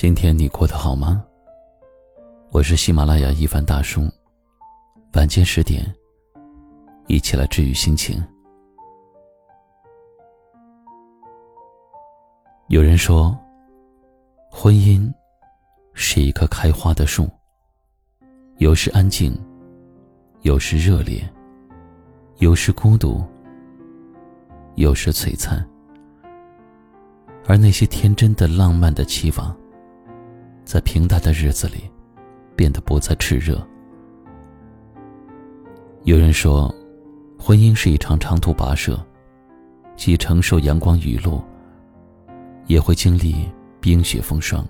今天你过得好吗？我是喜马拉雅一凡大叔，晚间十点，一起来治愈心情。有人说，婚姻是一棵开花的树，有时安静，有时热烈，有时孤独，有时璀璨。而那些天真的、浪漫的期望，在平淡的日子里，变得不再炽热。有人说，婚姻是一场长途跋涉，既承受阳光雨露，也会经历冰雪风霜。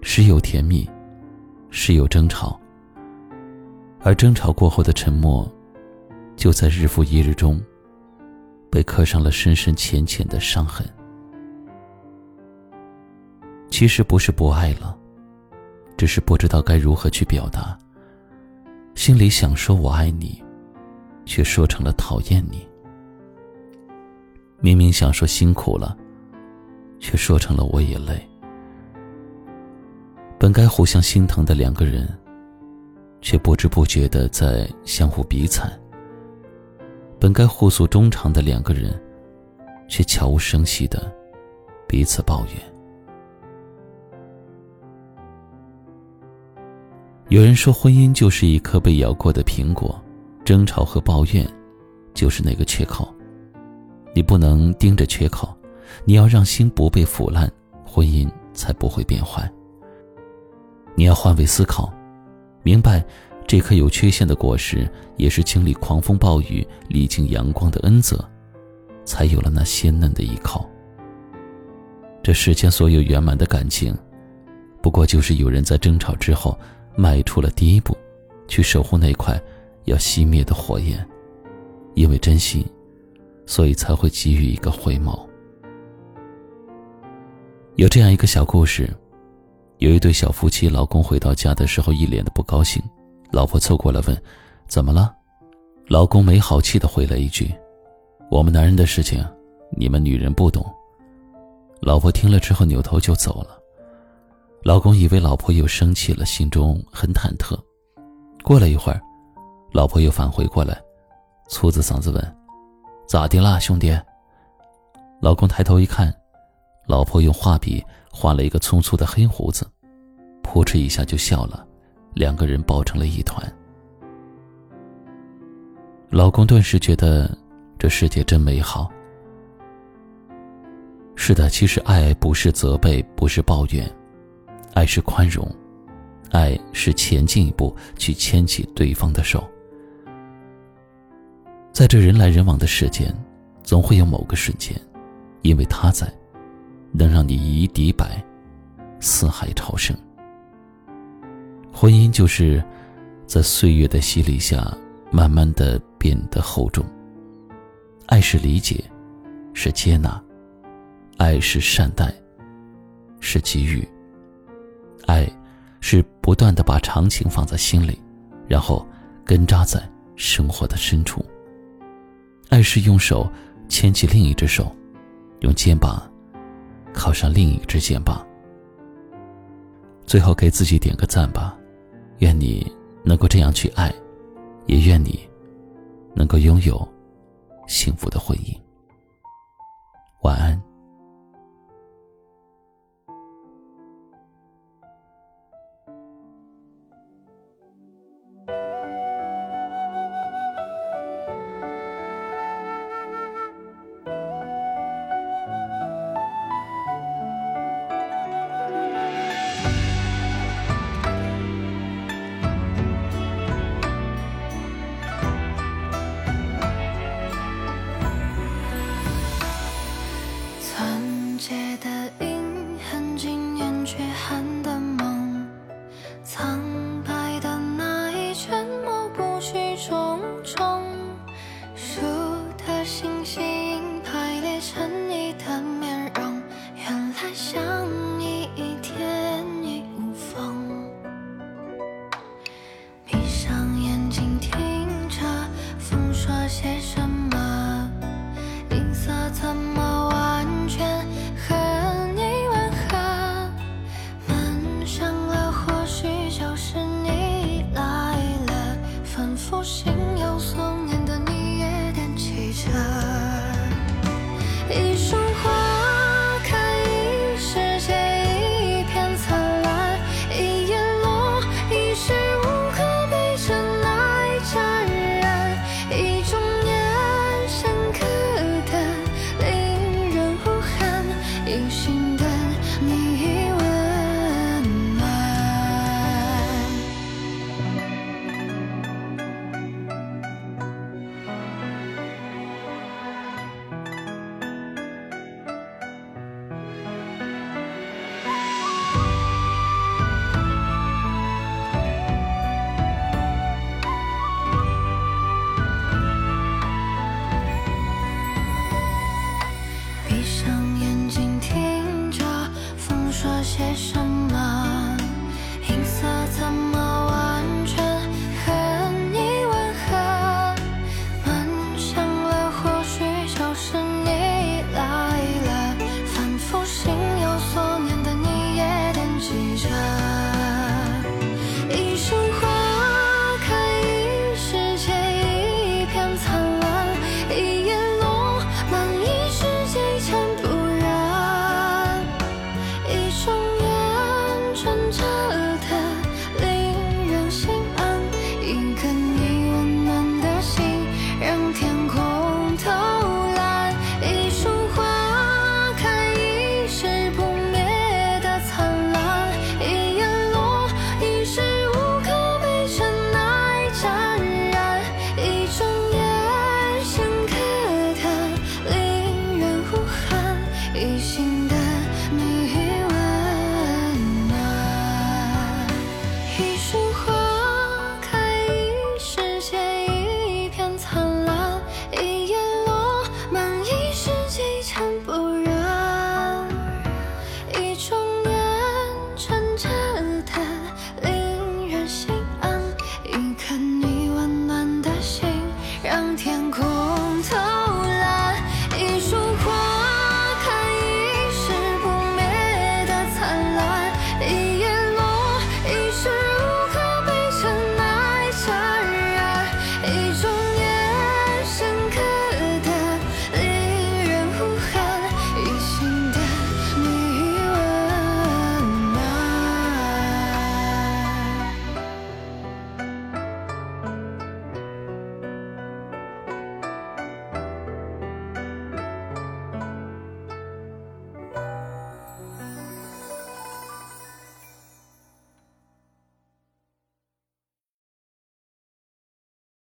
时有甜蜜，时有争吵，而争吵过后的沉默，就在日复一日中，被刻上了深深浅浅的伤痕。其实不是不爱了，只是不知道该如何去表达。心里想说我爱你，却说成了讨厌你。明明想说辛苦了，却说成了我也累。本该互相心疼的两个人，却不知不觉的在相互比惨。本该互诉衷肠的两个人，却悄无声息的彼此抱怨。有人说，婚姻就是一颗被咬过的苹果，争吵和抱怨，就是那个缺口。你不能盯着缺口，你要让心不被腐烂，婚姻才不会变坏。你要换位思考，明白这颗有缺陷的果实，也是经历狂风暴雨、历经阳光的恩泽，才有了那鲜嫩的一口。这世间所有圆满的感情，不过就是有人在争吵之后。迈出了第一步，去守护那块要熄灭的火焰，因为珍惜，所以才会给予一个回眸。有这样一个小故事：有一对小夫妻，老公回到家的时候一脸的不高兴，老婆凑过来问：“怎么了？”老公没好气的回了一句：“我们男人的事情，你们女人不懂。”老婆听了之后扭头就走了。老公以为老婆又生气了，心中很忐忑。过了一会儿，老婆又返回过来，粗着嗓子问：“咋的啦，兄弟？”老公抬头一看，老婆用画笔画了一个粗粗的黑胡子，扑哧一下就笑了，两个人抱成了一团。老公顿时觉得这世界真美好。是的，其实爱不是责备，不是抱怨。爱是宽容，爱是前进一步去牵起对方的手。在这人来人往的世间，总会有某个瞬间，因为他在，能让你以一敌百，四海潮生。婚姻就是在岁月的洗礼下，慢慢的变得厚重。爱是理解，是接纳，爱是善待，是给予。爱，是不断的把长情放在心里，然后根扎在生活的深处。爱是用手牵起另一只手，用肩膀靠上另一只肩膀。最后给自己点个赞吧，愿你能够这样去爱，也愿你能够拥有幸福的婚姻。晚安。